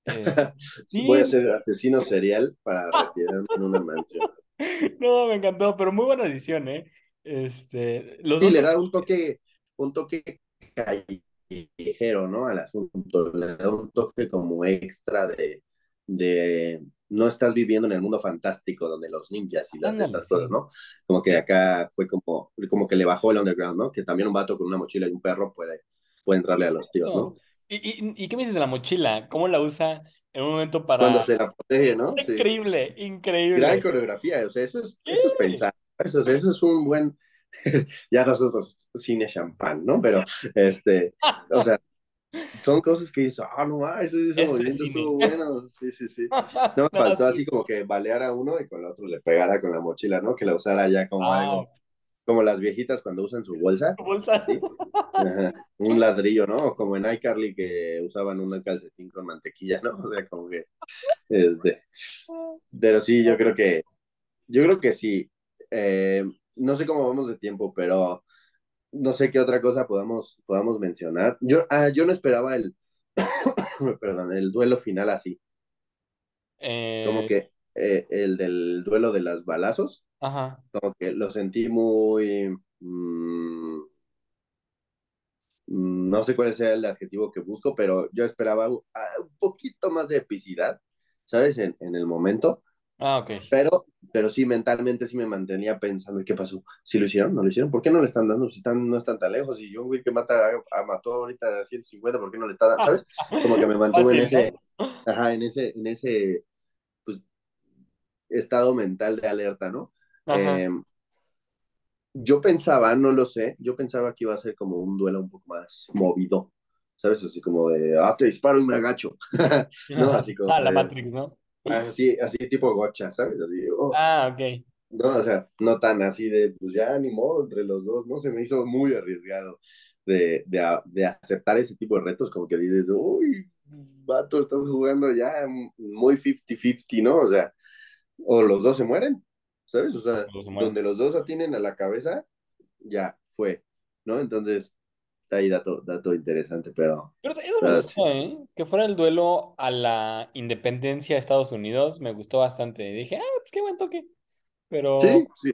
Eh, Voy a ser asesino serial para retirarme en una mansión. No, me encantó, pero muy buena edición, ¿eh? Este, los Sí, le da un toque, un toque callejero, ¿no? Al asunto, le da un toque como extra de, de no estás viviendo en el mundo fantástico donde los ninjas y las ándale, estas cosas, sí, ¿no? Como que acá fue como, como que le bajó el underground, ¿no? Que también un vato con una mochila y un perro puede, puede entrarle a los tíos. ¿no? ¿Y, y, y qué me dices de la mochila? ¿Cómo la usa en un momento Cuando para... se la protege, ¿no? Sí. increíble, Gran increíble. coreografía, o sea, eso es, eso es pensar, eso, es- eso es un buen, ya nosotros cine champán, ¿no? Pero, este, o sea, son cosas que dices, ah, no, ah, ese, ese Esto es movimiento cine. estuvo bueno, sí, sí, sí. No me faltó sí. así como que baleara uno y con el otro le pegara con la mochila, ¿no? Que la usara ya como Ah, algo, como las viejitas cuando usan su bolsa, bolsa. ajá, un ladrillo, ¿no? Como en iCarly que usaban un calcetín con mantequilla, ¿no? O sea, como que, este, pero sí, yo creo que, yo creo que sí. Eh, no sé cómo vamos de tiempo, pero no sé qué otra cosa podamos, podamos mencionar. Yo, ah, yo no esperaba el, perdón, el duelo final así, como Eh, que eh, el del duelo de las balazos, ajá. como que lo sentí muy, mm, mm, no sé cuál sea el adjetivo que busco, pero yo esperaba un, ah, un poquito más de epicidad, ¿sabes? En, en el momento, Ah, ok. pero, pero sí mentalmente sí me mantenía pensando, ¿qué pasó? ¿Sí lo hicieron? ¿No lo hicieron? ¿Por qué no le están dando? Si están, no están tan lejos y John Wick que mata a, mató ahorita a 150, ¿por qué no le está dando? ¿Sabes? Como que me mantuvo en ese, ajá, en ese, en ese, pues, estado mental de alerta, ¿no? Ajá. Eh, yo pensaba, no lo sé, yo pensaba que iba a ser como un duelo un poco más movido, ¿sabes? Así como de, ah, te disparo y me agacho, ¿no? Así como Ah, la de, Matrix, ¿no? Así, así tipo gocha, ¿sabes? Así, oh, Ah, ok. no, o sea, no tan así de, pues ya ni modo entre los dos, ¿no? Se me hizo muy arriesgado de, de, de aceptar ese tipo de retos, como que dices, uy, vato, estás jugando ya muy 50-50, ¿no? O sea, o los dos se mueren, ¿sabes? O sea, donde los dos atienen a la cabeza, ya fue, ¿no? Entonces, ahí dato, dato interesante, pero, Pero eso me pero sí. gustó, ¿eh? Que fuera el duelo a la independencia de Estados Unidos, me gustó bastante. Dije, ah, pues qué buen toque. Pero, Sí, sí,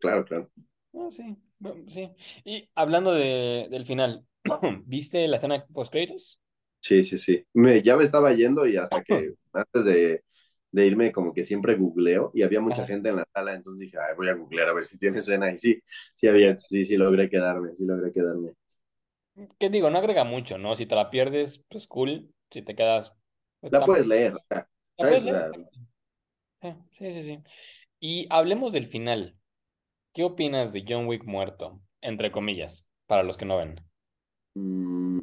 claro, claro. no, sí, bueno, sí. Y hablando de, del final, ¿viste la escena post créditos? Sí, sí, sí. Me, ya me estaba yendo y hasta que antes de, de irme como que siempre googleo y había mucha Ajá. gente en la sala, entonces dije, Ay, voy a googlear a ver si tiene escena y sí, sí había, sí, sí logré quedarme, sí logré quedarme. ¿Qué digo? No agrega mucho, ¿no? Si te la pierdes, pues cool. Si te quedas, pues La puedes leer, ¿La Exacto. Sí, sí, sí. Y hablemos del final. ¿Qué opinas de John Wick muerto? Entre comillas, para los que no ven. mm,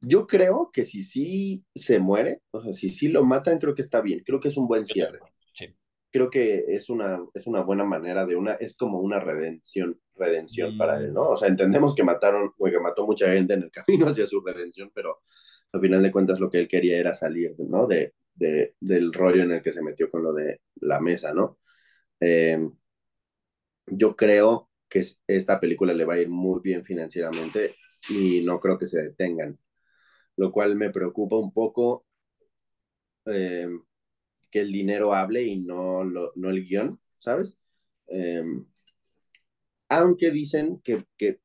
yo creo que si sí se muere, o sea, si sí lo matan, creo que está bien, creo que es un buen cierre. Creo que es una, es una buena manera de una, es como una redención, redención para él, Mm, ¿no? O sea, entendemos que mataron, o que mató mucha gente en el camino hacia su redención, pero al final de cuentas lo que él quería era salir, ¿no? De, de, del rollo en el que se metió con lo de la mesa, ¿no? Eh, yo creo que esta película le va a ir muy bien financieramente y no creo que se detengan, lo cual me preocupa un poco eh, que el dinero hable y no, lo, no el guion, ¿sabes? Eh, aunque dicen que, que,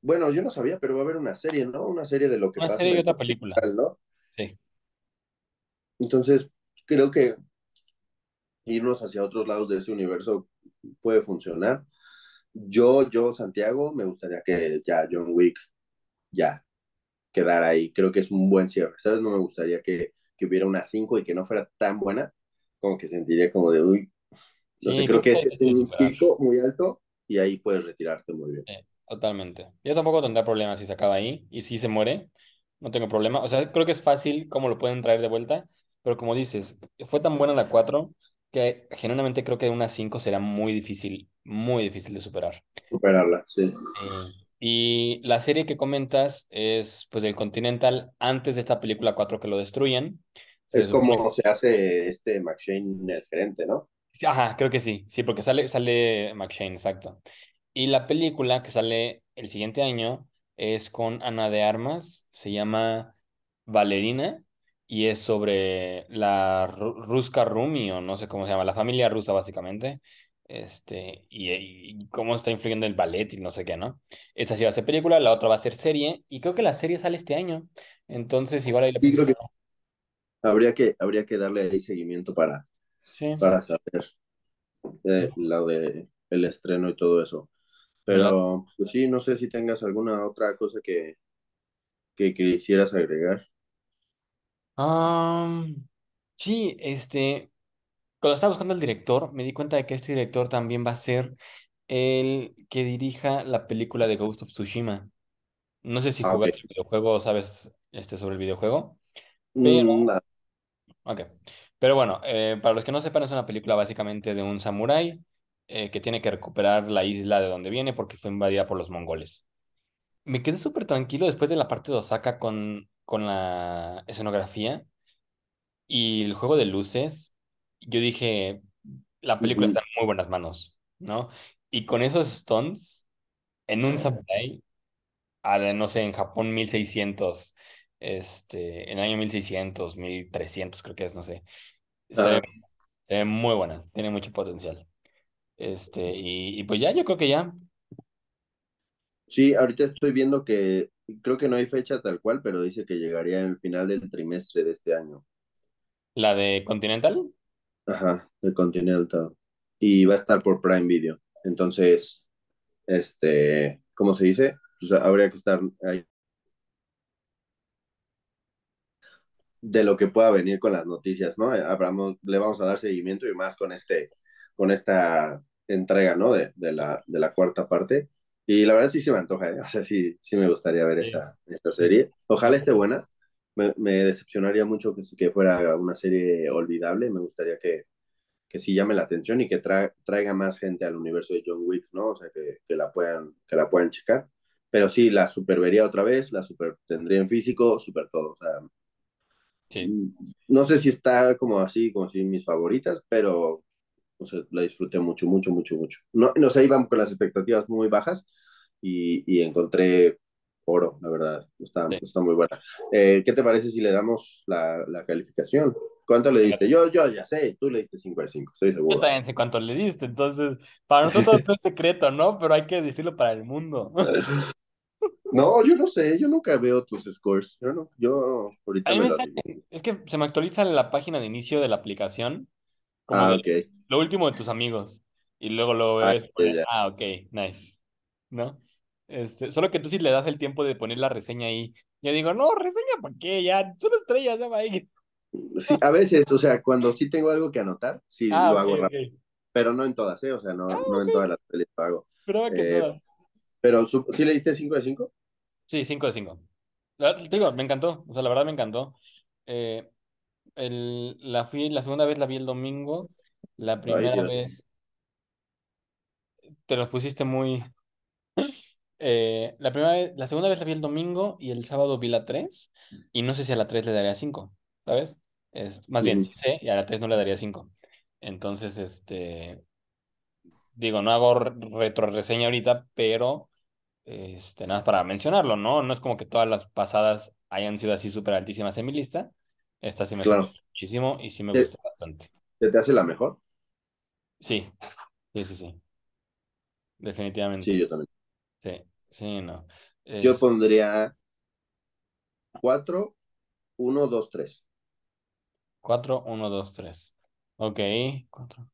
bueno, yo no sabía, pero va a haber una serie, ¿no? Una serie de lo que Una pasa en serie y otra película. ¿no? Sí. Entonces, creo que irnos hacia otros lados de ese universo puede funcionar. yo, yo, Santiago, me gustaría que ya John Wick ya quedara ahí. Creo que es un buen cierre, ¿sabes? No me gustaría que, que hubiera una 5 y que no fuera tan buena, como que sentiría como de, uy, no sé, Sí, creo creo que que es es un superar. pico muy alto y ahí puedes retirarte muy bien. Totalmente. Yo tampoco tendría problema si se acaba ahí y si se muere, no tengo problema. O sea, creo que es fácil cómo lo pueden traer de vuelta, pero como dices, fue tan buena la 4 que genuinamente creo que una 5 será muy difícil, muy difícil de superar. Superarla, sí. Y la serie que comentas es pues del Continental antes de esta película 4 que lo destruyen. Es como se hace este McShane, el gerente, ¿no? Sí, Ajá, creo que sí, sí, porque sale, sale McShane, exacto. Y la película que sale el siguiente año es con Ana de Armas, se llama Valerina y es sobre la Ru- Ruska Rumi o no sé cómo se llama, la familia rusa básicamente, este, y, y cómo está influyendo el ballet y no sé qué, ¿no? Esa sí va a ser película, la otra va a ser serie y creo que la serie sale este año, entonces igual ahí creo echar. que habría que, habría que darle ahí seguimiento para, Sí, para saber eh, lo de el estreno y todo eso. la... Pero, pues sí, no sé si tengas alguna otra cosa que, que quisieras agregar. Am, sí, este... Cuando estaba buscando al director, me di cuenta de que este director también va a ser el que dirija la película de Ghost of Tsushima. No sé si Ah, el videojuego o sabes este, sobre el videojuego, pero, ah, ok. Pero bueno, eh, para los que no sepan, es una película básicamente de un samurái eh, que tiene que recuperar la isla de donde viene porque fue invadida por los mongoles. Me quedé súper tranquilo después de la parte de Osaka con, con la escenografía y el juego de luces. Yo dije, la película está en muy buenas manos, ¿no? Y con esos stunts, en un la- no sé, en Japón 1600 este, en el año mil seiscientos mil trescientos creo que es, no sé. Se ve muy buena, tiene mucho potencial. Este, y, y pues ya, yo creo que ya. Sí, ahorita estoy viendo que creo que no hay fecha tal cual, pero dice que llegaría en el final del trimestre de este año. La de Continental, Ajá, de Continental. Y va a estar por Prime Video. Entonces, este, ¿cómo se dice? Pues habría que estar ahí de lo que pueda venir con las noticias, ¿no? Abramos, le vamos a dar seguimiento y más con este, con esta entrega, ¿no? De, de la, de la cuarta parte. Y la verdad sí se me antoja, ¿eh? O sea, sí, sí me gustaría ver Sí. esa, esta sí, serie. Ojalá esté buena. Me, me decepcionaría mucho que, que fuera una serie olvidable. Me gustaría que, que sí llame la atención y que tra traiga más gente al universo de John Wick, ¿no? O sea, que, que, la, puedan, que la puedan checar. Pero sí, la super vería otra vez, la super tendría en físico, super todo. O sea, Sí, no sé si está como así, como si mis favoritas, pero o sea, la disfruté mucho, mucho, mucho, mucho. No, no sé, iban con las expectativas muy bajas y, y encontré oro, la verdad. Está, sí. está muy buena. Eh, ¿Qué te parece si le damos la, la calificación? ¿Cuánto le diste? Yo, yo ya sé, tú le diste 5 de 5, estoy Yo seguro. también sé cuánto le diste, entonces, para nosotros no es secreto, ¿no? Pero hay que decirlo para el mundo. No, yo no sé, yo nunca veo tus scores. Yo no, yo ahorita me digo. es que se me actualiza la página de inicio de la aplicación, como Ah, de ok. lo último de tus amigos. Y luego lo Ah, ves poner, ya. ah, ok, nice, ¿no? Este, solo que tú sí le das el tiempo de poner la reseña ahí. Yo digo, no, reseña, ¿para qué? Ya, solo estrellas, ya va ahí. Sí, a veces, o sea, cuando sí tengo algo que anotar, sí Ah, lo hago rápido, pero no en todas, ¿eh? O sea, Ah, no, no ok. en todas las pelis lo hago. Que Eh, todas. Pero ¿sí le diste 5 de 5? Sí, 5 de 5. La- Te digo, me encantó. O sea, la verdad me encantó. Eh, el, la fui, la segunda vez la vi el domingo. La Ay, primera Dios. vez te los pusiste muy. eh, la primera vez, la segunda vez la vi el domingo y el sábado vi la 3 y no sé si a la 3 le daría 5, ¿sabes? Es, más bien, sí sé, y a la 3 no le daría 5. Entonces, este, digo, no hago retro reseña ahorita, pero este, nada más para mencionarlo, ¿no? No es como que todas las pasadas hayan sido así súper altísimas en mi lista. Esta sí me Claro. sorprendió muchísimo y sí me ¿Se, gustó bastante. se te hace la mejor? Sí, sí, sí, sí, Sí, definitivamente. yo también. Sí, sí, no. Yo Es pondría 4, 1, 2, 3. 4 1 2 3. Ok, 4.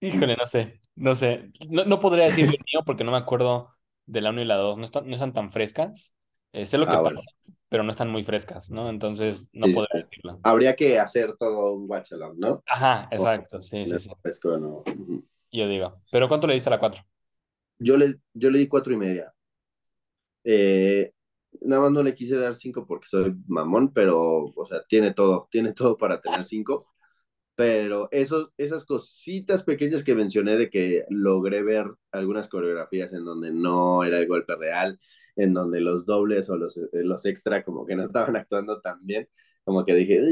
Híjole, no sé, no sé. No, no podría decir el mío porque no me acuerdo de la 1 y la 2. No están, no están tan frescas. Eh, sé lo que Ah, pasa, bueno. pero no están muy frescas, ¿no? Entonces no Sí, podría decirlo. Habría que hacer todo un watch along, ¿no? Ajá, O exacto, sí, sí, sí. fresco, ¿no? Ujú. Yo digo. ¿Pero cuánto le diste a la 4? Yo le, yo le di cuatro y media. Eh, nada más no le quise dar cinco porque soy mamón, pero, o sea, tiene todo, tiene todo para tener cinco. Pero eso, esas cositas pequeñas que mencioné de que logré ver algunas coreografías en donde no era el golpe real, en donde los dobles o los, los extra como que no estaban actuando tan bien, como que dije,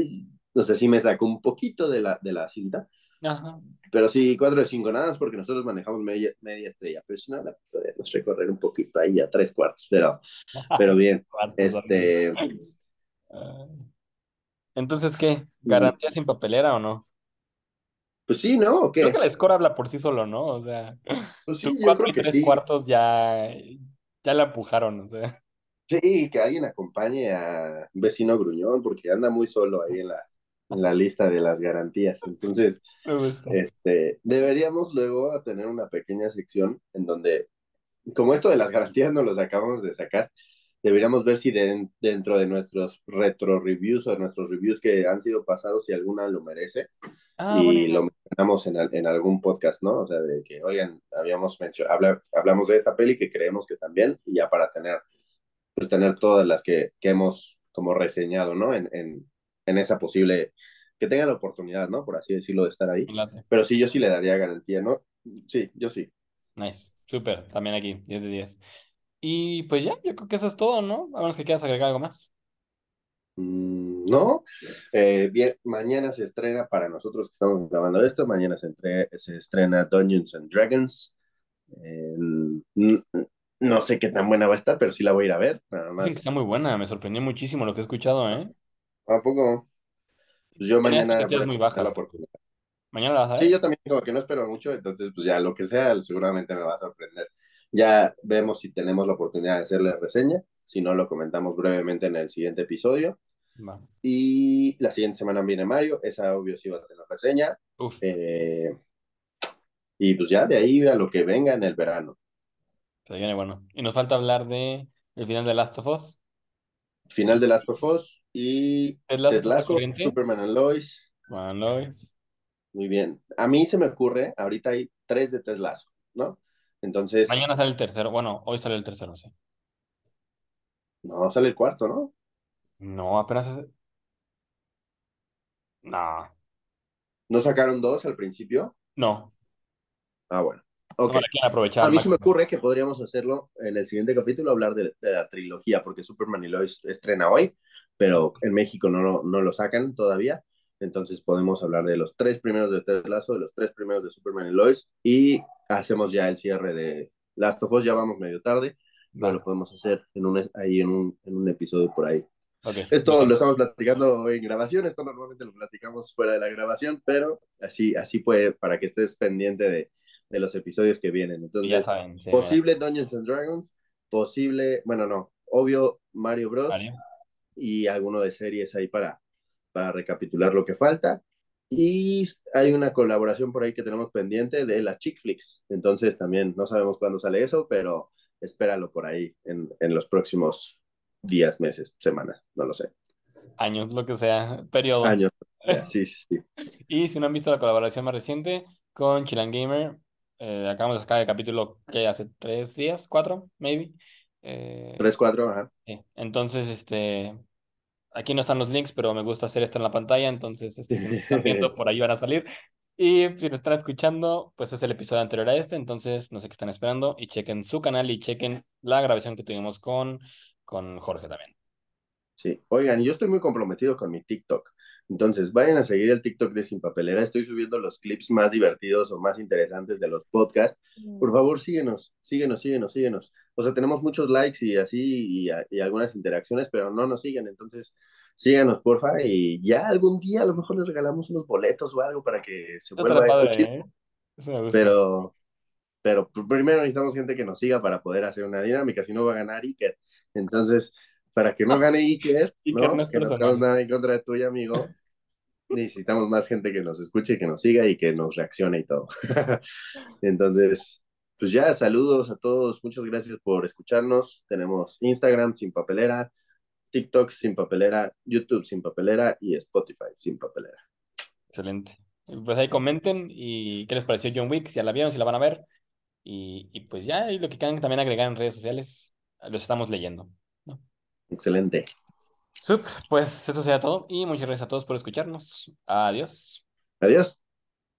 no sé si me sacó un poquito de la, de la cinta, Ajá. pero sí, cuatro de cinco nada más porque nosotros manejamos media, media estrella, pero si no, la podemos recorrer un poquito ahí a tres cuartos, pero, pero bien, este, Ah. Entonces, ¿qué? ¿Garantía sin papelera o no? Pues sí, ¿no? ¿O Creo que el score habla por sí solo, ¿no? O sea, Pues sí, cuatro y tres sí. cuartos ya, ya la empujaron, o sea, Sí, que alguien acompañe a un vecino gruñón, porque anda muy solo ahí en la, en la lista de las garantías. Entonces, este, deberíamos luego tener una pequeña sección en donde, como esto de las garantías no los acabamos de sacar, deberíamos ver si de- dentro de nuestros retro reviews o nuestros reviews que han sido pasados, si alguna lo merece Ah, y idea. lo mencionamos en, en algún podcast, ¿no? O sea, de que, oigan, habíamos mencionado, habla, hablamos de esta peli que creemos que también, y ya para tener pues tener todas las que, que hemos como reseñado, ¿no? En, en, en esa posible, que tenga la oportunidad, ¿no? Por así decirlo, de estar ahí. Late. Pero sí, yo sí le daría garantía, ¿no? Sí, yo sí. Nice. Súper. También aquí, 10 de 10. Y pues ya, yo creo que eso es todo, ¿no? A menos que quieras agregar algo más. Mm, no, eh, bien, mañana se estrena para nosotros que estamos grabando esto, mañana se, entre, se estrena Dungeons and Dragons. Eh, no sé qué tan buena va a estar, pero sí la voy a ir a ver, nada que está más. muy buena, me sorprendió muchísimo lo que he escuchado, ¿eh? ¿A poco? Pues yo mañana a muy tener la bajas. oportunidad. ¿Mañana la vas a Sí, ver? yo también como que no espero mucho, entonces pues ya lo que sea seguramente me va a sorprender. Ya vemos si tenemos la oportunidad de hacerle reseña, si no lo comentamos brevemente en el siguiente episodio. Y la siguiente semana viene Mario, esa obvio sí va a tener reseña. Eh, y pues ya de ahí a lo que venga en el verano. se viene bueno. Y nos falta hablar de el final de Last of Us. Final de Last of Us y ¿Ted Lasso? Superman and Lois. Bueno, Lois. Muy bien. A mí se me ocurre, ahorita hay tres de Ted Lasso, ¿no? Entonces, Mañana sale el tercero. Bueno, hoy sale el tercero, sí. no, sale el cuarto, ¿no? No, apenas es... No, ¿No sacaron dos al principio? no. Ah, bueno. No Ok. me la quieren aprovechar A al mí se me máximo. ocurre que podríamos hacerlo en el siguiente capítulo, hablar de, de la trilogía, porque Superman y Lois estrena hoy, pero en México no, lo- no lo sacan todavía. Entonces podemos hablar de los tres primeros de Ted Lasso, de los tres primeros de Superman y Lois, y hacemos ya el cierre de Last of Us. Ya vamos medio tarde, pero lo Va, podemos hacer en un, ahí en un, en un episodio por ahí. ok. Esto lo estamos platicando en grabación, esto normalmente lo platicamos fuera de la grabación, pero así, así puede, para que estés pendiente de, de los episodios que vienen. Y ya Entonces, saben, sí, posible Dungeons and Dragons, posible, bueno, no, obvio Mario Bros. Mario. y alguno de series ahí para, para recapitular lo que falta. Y hay una colaboración por ahí que tenemos pendiente de las chick flicks. Entonces también no sabemos cuándo sale eso, pero espéralo por ahí en, en los próximos días, meses, semanas, no lo sé. Años, lo que sea, periodo. Años. Sí, sí, sí. Y si no han visto la colaboración más reciente con Chilan Gamer, eh, acabamos de sacar el capítulo que hace tres días, cuatro, maybe. Eh, Tres, cuatro, ajá. sí. Entonces, este, aquí no están los links, pero me gusta hacer esto en la pantalla, entonces, este, si me están viendo, por ahí van a salir. Y si me están escuchando, pues es el episodio anterior a este, entonces no sé qué están esperando y chequen su canal y chequen la grabación que tuvimos con, con Jorge también. Sí, oigan, yo estoy muy comprometido con mi TikTok. Entonces, vayan a seguir el TikTok de Sin Papelera. Estoy subiendo los clips más divertidos o más interesantes de los podcasts. Por favor, síguenos, síguenos, síguenos, síguenos. O sea, tenemos muchos likes y así y, y algunas interacciones, pero no nos siguen. Entonces, síganos, porfa, y ya algún día a lo mejor les regalamos unos boletos o algo para que se Eso vuelva padre, chido. ¿eh? Pero, pero primero necesitamos gente que nos siga para poder hacer una dinámica, si no va a ganar Iker. Entonces, para que no gane Iker, Iker no ¿no? es Que no tenemos nada en contra de tuyo, amigo. necesitamos más gente que nos escuche, que nos siga y que nos reaccione y todo. Entonces, pues ya, saludos a todos. Muchas gracias por escucharnos. Tenemos Instagram sin papelera, TikTok sin papelera, YouTube sin papelera y Spotify sin papelera. Excelente. Pues ahí comenten y qué les pareció John Wick, si ya la vieron, si la van a ver. Y, y pues ya, y lo que quieran también agregar en redes sociales, los estamos leyendo. Excelente. Sup, pues eso sería todo y muchas gracias a todos por escucharnos. Adiós. Adiós.